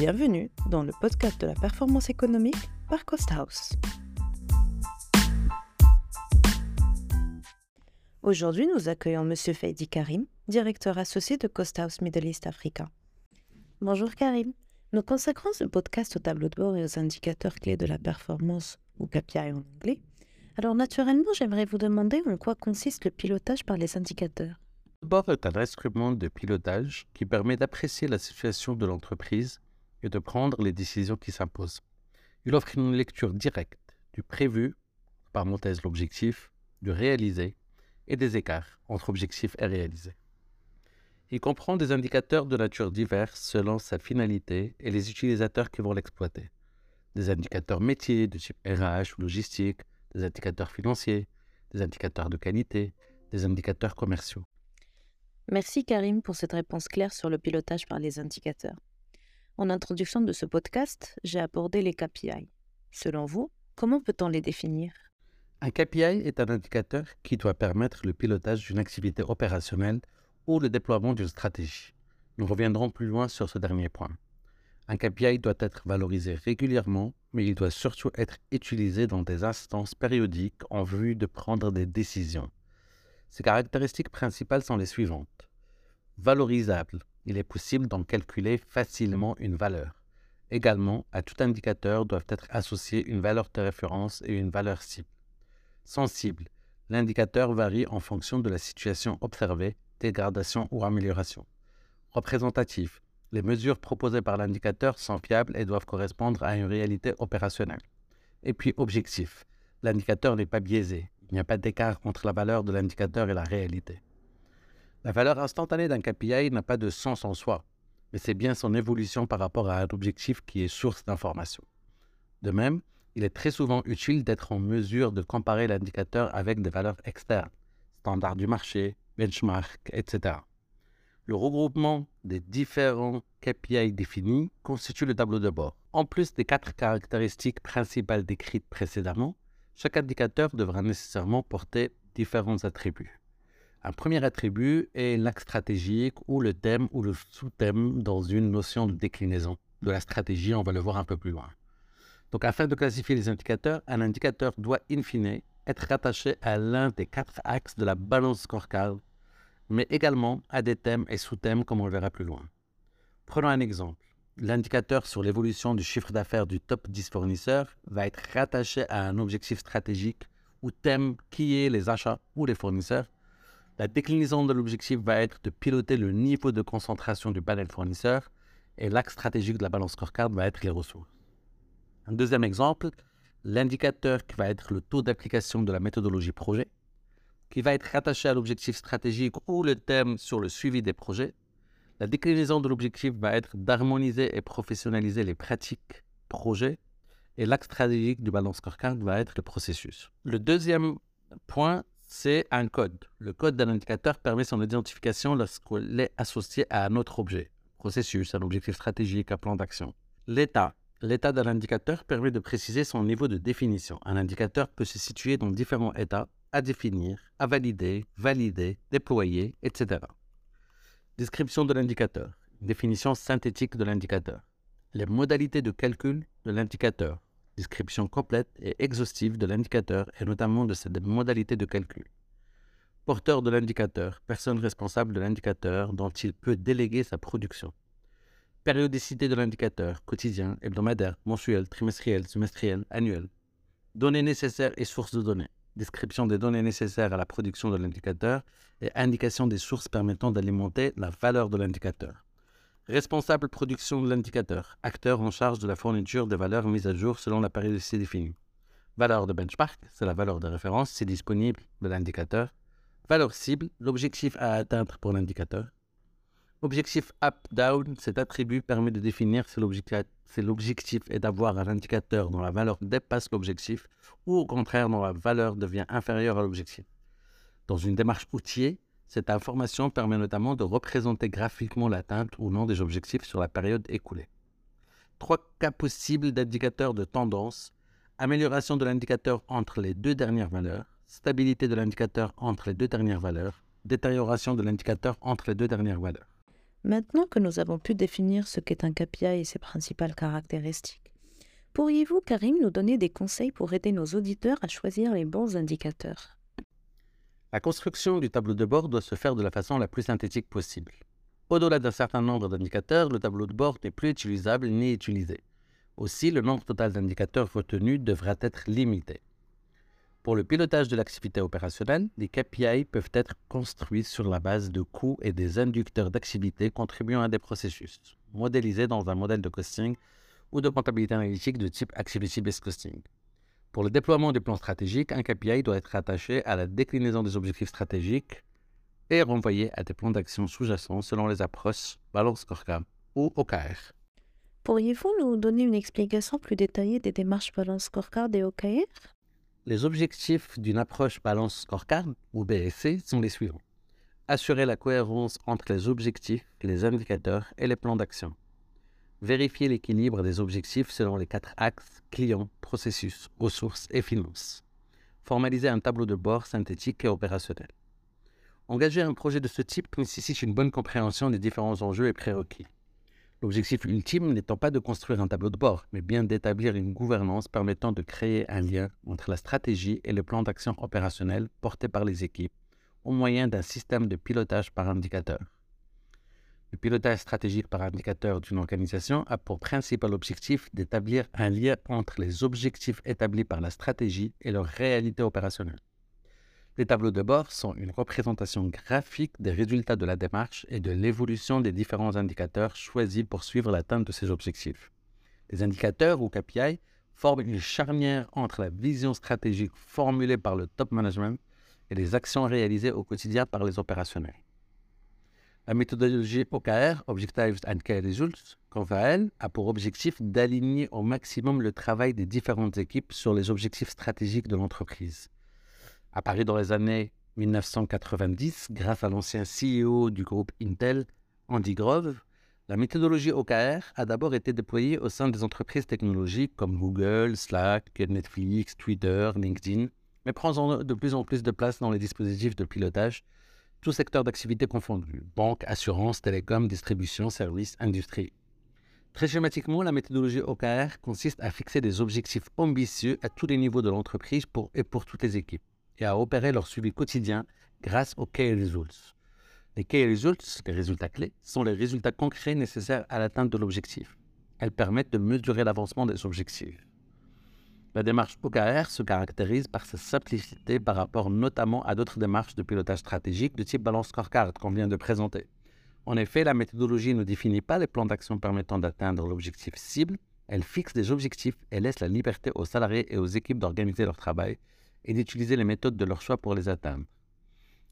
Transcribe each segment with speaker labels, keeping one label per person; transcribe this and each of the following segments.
Speaker 1: Bienvenue dans le podcast de la performance économique par Cost House. Aujourd'hui, nous accueillons M. Feidi Karim, directeur associé de Cost House Middle East Africa. Bonjour Karim. Nous consacrons ce podcast au tableau de bord et aux indicateurs clés de la performance, ou KPI en anglais. Alors naturellement, j'aimerais vous demander en quoi consiste le pilotage par les indicateurs.
Speaker 2: Le bord est un instrument de pilotage qui permet d'apprécier la situation de l'entreprise et de prendre les décisions qui s'imposent. Il offre une lecture directe du prévu, parenthèse l'objectif, du réalisé et des écarts entre objectifs et réalisés. Il comprend des indicateurs de nature diverse selon sa finalité et les utilisateurs qui vont l'exploiter. Des indicateurs métiers de type RH ou logistique, des indicateurs financiers, des indicateurs de qualité, des indicateurs commerciaux.
Speaker 1: Merci Karim pour cette réponse claire sur le pilotage par les indicateurs. En introduction de ce podcast, j'ai abordé les KPI. Selon vous, comment peut-on les définir?
Speaker 2: Un KPI est un indicateur qui doit permettre le pilotage d'une activité opérationnelle ou le déploiement d'une stratégie. Nous reviendrons plus loin sur ce dernier point. Un KPI doit être valorisé régulièrement, mais il doit surtout être utilisé dans des instances périodiques en vue de prendre des décisions. Ses caractéristiques principales sont les suivantes. Valorisable, il est possible d'en calculer facilement une valeur. Également, à tout indicateur doivent être associés une valeur de référence et une valeur cible. Sensible, l'indicateur varie en fonction de la situation observée dégradation ou amélioration. Représentatif. Les mesures proposées par l'indicateur sont fiables et doivent correspondre à une réalité opérationnelle. Et puis objectif. L'indicateur n'est pas biaisé. Il n'y a pas d'écart entre la valeur de l'indicateur et la réalité. La valeur instantanée d'un KPI n'a pas de sens en soi, mais c'est bien son évolution par rapport à un objectif qui est source d'information. De même, il est très souvent utile d'être en mesure de comparer l'indicateur avec des valeurs externes, standards du marché, benchmark, etc. Le regroupement des différents KPI définis constitue le tableau de bord. En plus des quatre caractéristiques principales décrites précédemment, chaque indicateur devra nécessairement porter différents attributs. Un premier attribut est l'axe stratégique ou le thème ou le sous-thème dans une notion de déclinaison. De la stratégie, on va le voir un peu plus loin. Donc afin de classifier les indicateurs, un indicateur doit in fine être rattaché à l'un des quatre axes de la balance scorecard mais également à des thèmes et sous-thèmes comme on le verra plus loin. Prenons un exemple. L'indicateur sur l'évolution du chiffre d'affaires du top 10 fournisseurs va être rattaché à un objectif stratégique ou thème qui est les achats ou les fournisseurs. La déclinaison de l'objectif va être de piloter le niveau de concentration du panel fournisseur et l'axe stratégique de la balance scorecard va être les ressources. Un deuxième exemple, l'indicateur qui va être le taux d'application de la méthodologie projet qui va être rattaché à l'objectif stratégique ou le thème sur le suivi des projets. La déclinaison de l'objectif va être d'harmoniser et professionnaliser les pratiques projets et l'axe stratégique du balance scorecard va être le processus. Le deuxième point, c'est un code. Le code d'un indicateur permet son identification lorsqu'il est associé à un autre objet, processus, un objectif stratégique, un plan d'action. L'état. L'état d'un indicateur permet de préciser son niveau de définition. Un indicateur peut se situer dans différents états à définir, à valider, valider, déployer, etc. Description de l'indicateur. Définition synthétique de l'indicateur. Les modalités de calcul de l'indicateur. Description complète et exhaustive de l'indicateur et notamment de ses modalités de calcul. Porteur de l'indicateur, personne responsable de l'indicateur dont il peut déléguer sa production. Périodicité de l'indicateur, quotidien, hebdomadaire, mensuel, trimestriel, semestriel, annuel. Données nécessaires et sources de données description des données nécessaires à la production de l'indicateur et indication des sources permettant d'alimenter la valeur de l'indicateur. Responsable production de l'indicateur, acteur en charge de la fourniture des valeurs mises à jour selon la périodicité définie. Valeur de benchmark, c'est la valeur de référence, c'est disponible de l'indicateur. Valeur cible, l'objectif à atteindre pour l'indicateur. Objectif up-down, cet attribut permet de définir si l'objectif est d'avoir un indicateur dont la valeur dépasse l'objectif ou au contraire dont la valeur devient inférieure à l'objectif. Dans une démarche outillée, cette information permet notamment de représenter graphiquement l'atteinte ou non des objectifs sur la période écoulée. Trois cas possibles d'indicateurs de tendance. Amélioration de l'indicateur entre les deux dernières valeurs, stabilité de l'indicateur entre les deux dernières valeurs, détérioration de l'indicateur entre les deux dernières valeurs.
Speaker 1: Maintenant que nous avons pu définir ce qu'est un KPI et ses principales caractéristiques, pourriez-vous, Karim, nous donner des conseils pour aider nos auditeurs à choisir les bons indicateurs?
Speaker 2: La construction du tableau de bord doit se faire de la façon la plus synthétique possible. Au-delà d'un certain nombre d'indicateurs, le tableau de bord n'est plus utilisable ni utilisé. Aussi, le nombre total d'indicateurs retenus devra être limité. Pour le pilotage de l'activité opérationnelle, les KPI peuvent être construits sur la base de coûts et des inducteurs d'activité contribuant à des processus, modélisés dans un modèle de costing ou de comptabilité analytique de type Activity-Based Costing. Pour le déploiement des plans stratégiques, un KPI doit être attaché à la déclinaison des objectifs stratégiques et renvoyé à des plans d'action sous-jacents selon les approches Balance Scorecard ou OKR.
Speaker 1: Pourriez-vous nous donner une explication plus détaillée des démarches Balance Scorecard et OKR
Speaker 2: les objectifs d'une approche balance scorecard, ou BSC, sont les suivants. Assurer la cohérence entre les objectifs, les indicateurs et les plans d'action. Vérifier l'équilibre des objectifs selon les quatre axes clients, processus, ressources et finances. Formaliser un tableau de bord synthétique et opérationnel. Engager un projet de ce type nécessite une bonne compréhension des différents enjeux et prérequis. L'objectif ultime n'étant pas de construire un tableau de bord, mais bien d'établir une gouvernance permettant de créer un lien entre la stratégie et le plan d'action opérationnel porté par les équipes au moyen d'un système de pilotage par indicateur. Le pilotage stratégique par indicateur d'une organisation a pour principal objectif d'établir un lien entre les objectifs établis par la stratégie et leur réalité opérationnelle. Les tableaux de bord sont une représentation graphique des résultats de la démarche et de l'évolution des différents indicateurs choisis pour suivre l'atteinte de ces objectifs. Les indicateurs ou KPI forment une charnière entre la vision stratégique formulée par le top management et les actions réalisées au quotidien par les opérationnels. La méthodologie OKR, Objectives and Key Results, quant elle, a pour objectif d'aligner au maximum le travail des différentes équipes sur les objectifs stratégiques de l'entreprise. Apparu dans les années 1990 grâce à l'ancien CEO du groupe Intel, Andy Grove, la méthodologie OKR a d'abord été déployée au sein des entreprises technologiques comme Google, Slack, Netflix, Twitter, LinkedIn, mais prend de plus en plus de place dans les dispositifs de pilotage, tous secteurs d'activité confondus, banque, assurance, télécom, distribution, services, industrie. Très schématiquement, la méthodologie OKR consiste à fixer des objectifs ambitieux à tous les niveaux de l'entreprise pour, et pour toutes les équipes et à opérer leur suivi quotidien grâce aux Key Results. Les Key Results, les résultats clés, sont les résultats concrets nécessaires à l'atteinte de l'objectif. Elles permettent de mesurer l'avancement des objectifs. La démarche OKR se caractérise par sa simplicité par rapport notamment à d'autres démarches de pilotage stratégique de type balance scorecard qu'on vient de présenter. En effet, la méthodologie ne définit pas les plans d'action permettant d'atteindre l'objectif cible, elle fixe des objectifs et laisse la liberté aux salariés et aux équipes d'organiser leur travail et d'utiliser les méthodes de leur choix pour les atteindre.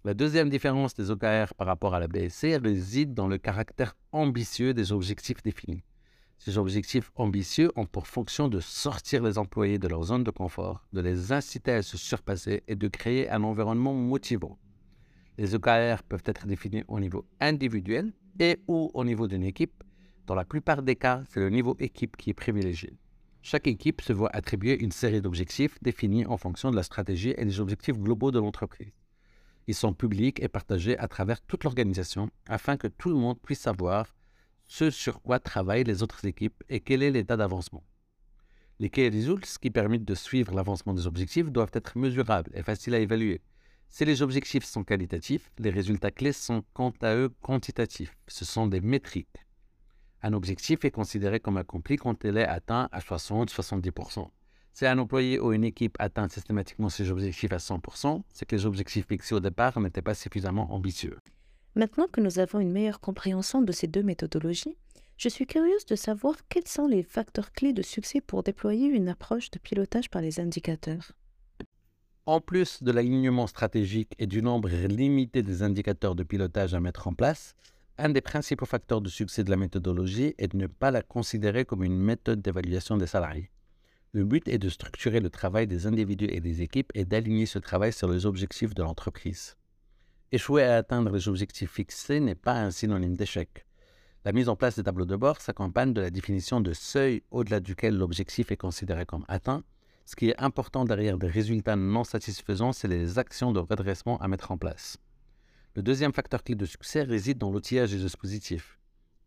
Speaker 2: La deuxième différence des OKR par rapport à la BSC réside dans le caractère ambitieux des objectifs définis. Ces objectifs ambitieux ont pour fonction de sortir les employés de leur zone de confort, de les inciter à se surpasser et de créer un environnement motivant. Les OKR peuvent être définis au niveau individuel et ou au niveau d'une équipe. Dans la plupart des cas, c'est le niveau équipe qui est privilégié. Chaque équipe se voit attribuer une série d'objectifs définis en fonction de la stratégie et des objectifs globaux de l'entreprise. Ils sont publics et partagés à travers toute l'organisation afin que tout le monde puisse savoir ce sur quoi travaillent les autres équipes et quel est l'état d'avancement. Les key results qui permettent de suivre l'avancement des objectifs doivent être mesurables et faciles à évaluer. Si les objectifs sont qualitatifs, les résultats clés sont quant à eux quantitatifs. Ce sont des métriques. Un objectif est considéré comme accompli quand il est atteint à 60-70%. Si un employé ou une équipe atteint systématiquement ses objectifs à 100%, c'est que les objectifs fixés au départ n'étaient pas suffisamment ambitieux.
Speaker 1: Maintenant que nous avons une meilleure compréhension de ces deux méthodologies, je suis curieuse de savoir quels sont les facteurs clés de succès pour déployer une approche de pilotage par les indicateurs.
Speaker 2: En plus de l'alignement stratégique et du nombre limité des indicateurs de pilotage à mettre en place, un des principaux facteurs de succès de la méthodologie est de ne pas la considérer comme une méthode d'évaluation des salariés. Le but est de structurer le travail des individus et des équipes et d'aligner ce travail sur les objectifs de l'entreprise. Échouer à atteindre les objectifs fixés n'est pas un synonyme d'échec. La mise en place des tableaux de bord s'accompagne de la définition de seuil au-delà duquel l'objectif est considéré comme atteint. Ce qui est important derrière des résultats non satisfaisants, c'est les actions de redressement à mettre en place. Le deuxième facteur clé de succès réside dans l'outillage des dispositifs.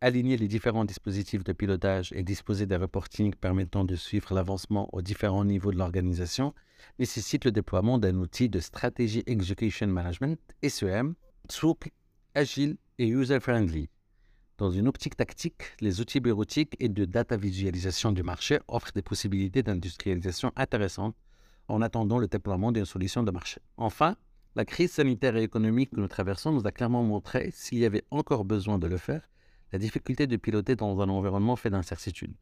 Speaker 2: Aligner les différents dispositifs de pilotage et disposer d'un reporting permettant de suivre l'avancement aux différents niveaux de l'organisation nécessite le déploiement d'un outil de Strategy Execution Management, SEM, souple, agile et user-friendly. Dans une optique tactique, les outils bureautiques et de data visualisation du marché offrent des possibilités d'industrialisation intéressantes en attendant le déploiement d'une solution de marché. Enfin, la crise sanitaire et économique que nous traversons nous a clairement montré, s'il y avait encore besoin de le faire, la difficulté de piloter dans un environnement fait d'incertitudes.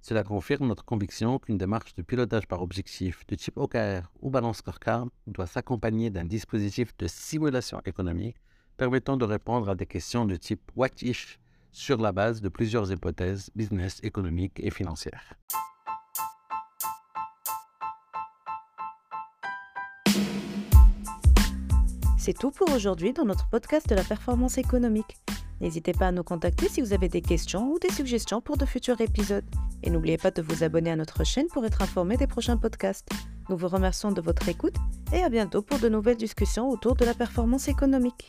Speaker 2: Cela confirme notre conviction qu'une démarche de pilotage par objectif de type OKR ou balance scorecard doit s'accompagner d'un dispositif de simulation économique permettant de répondre à des questions de type what if sur la base de plusieurs hypothèses business, économiques et financières.
Speaker 1: C'est tout pour aujourd'hui dans notre podcast de la performance économique. N'hésitez pas à nous contacter si vous avez des questions ou des suggestions pour de futurs épisodes. Et n'oubliez pas de vous abonner à notre chaîne pour être informé des prochains podcasts. Nous vous remercions de votre écoute et à bientôt pour de nouvelles discussions autour de la performance économique.